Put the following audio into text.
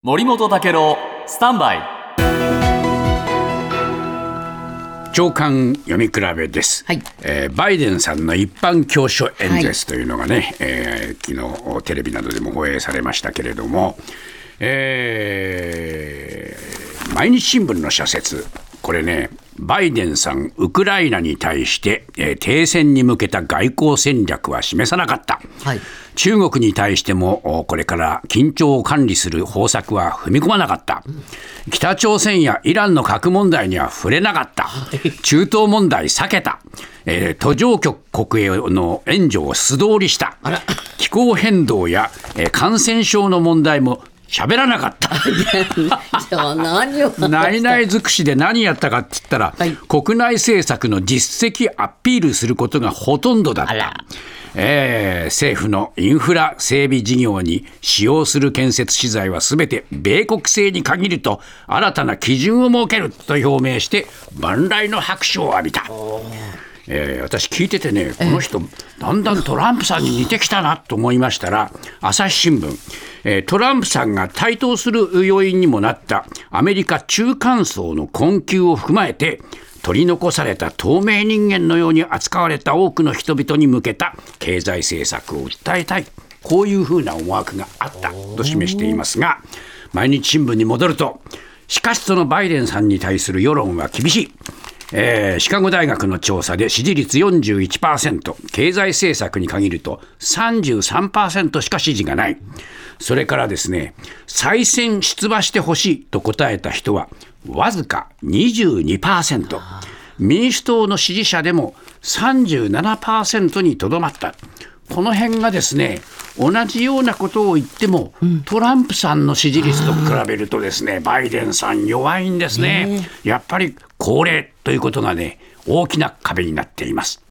森本武郎スタンバイ。長官読み比べです、はい。えーバイデンさんの一般教書演説というのがね、えー昨日テレビなどでも放映されましたけれども、えー毎日新聞の社説。これねバイデンさんウクライナに対して、えー停戦に向けた外交戦略は示さなかった、はい。中国に対してもおこれから緊張を管理する方策は踏み込まなかった、北朝鮮やイランの核問題には触れなかった、中東問題避けた、えー途上国への援助を素通りした。気候変動や、えー感染症の問題も喋らなかった。じゃあ何を内々尽くしで何やったかって言ったら、はい国内政策の実績アピールすることがほとんどだった。えー政府のインフラ整備事業に使用する建設資材はすべて米国製に限ると新たな基準を設けると表明して万来の拍手を浴びた。えー私聞いててねこの人だんだんトランプさんに似てきたなと思いましたら朝日新聞、えートランプさんが台頭する要因にもなったアメリカ中間層の困窮を踏まえて取り残された透明人間のように扱われた多くの人々に向けた経済政策を訴えたいこういうふうな思惑があったと示していますが毎日新聞に戻るとしかしそのバイデンさんに対する世論は厳しい。えーシカゴ大学の調査で支持率41%経済政策に限ると33%しか支持がない。それからですね再選出馬してほしいと答えた人はわずか22%民主党の支持者でも37%にとどまった。この辺がですね同じようなことを言っても、トランプさんの支持率と比べるとですねバイデンさん弱いんですね。やっぱり高齢ということがね大きな壁になっています。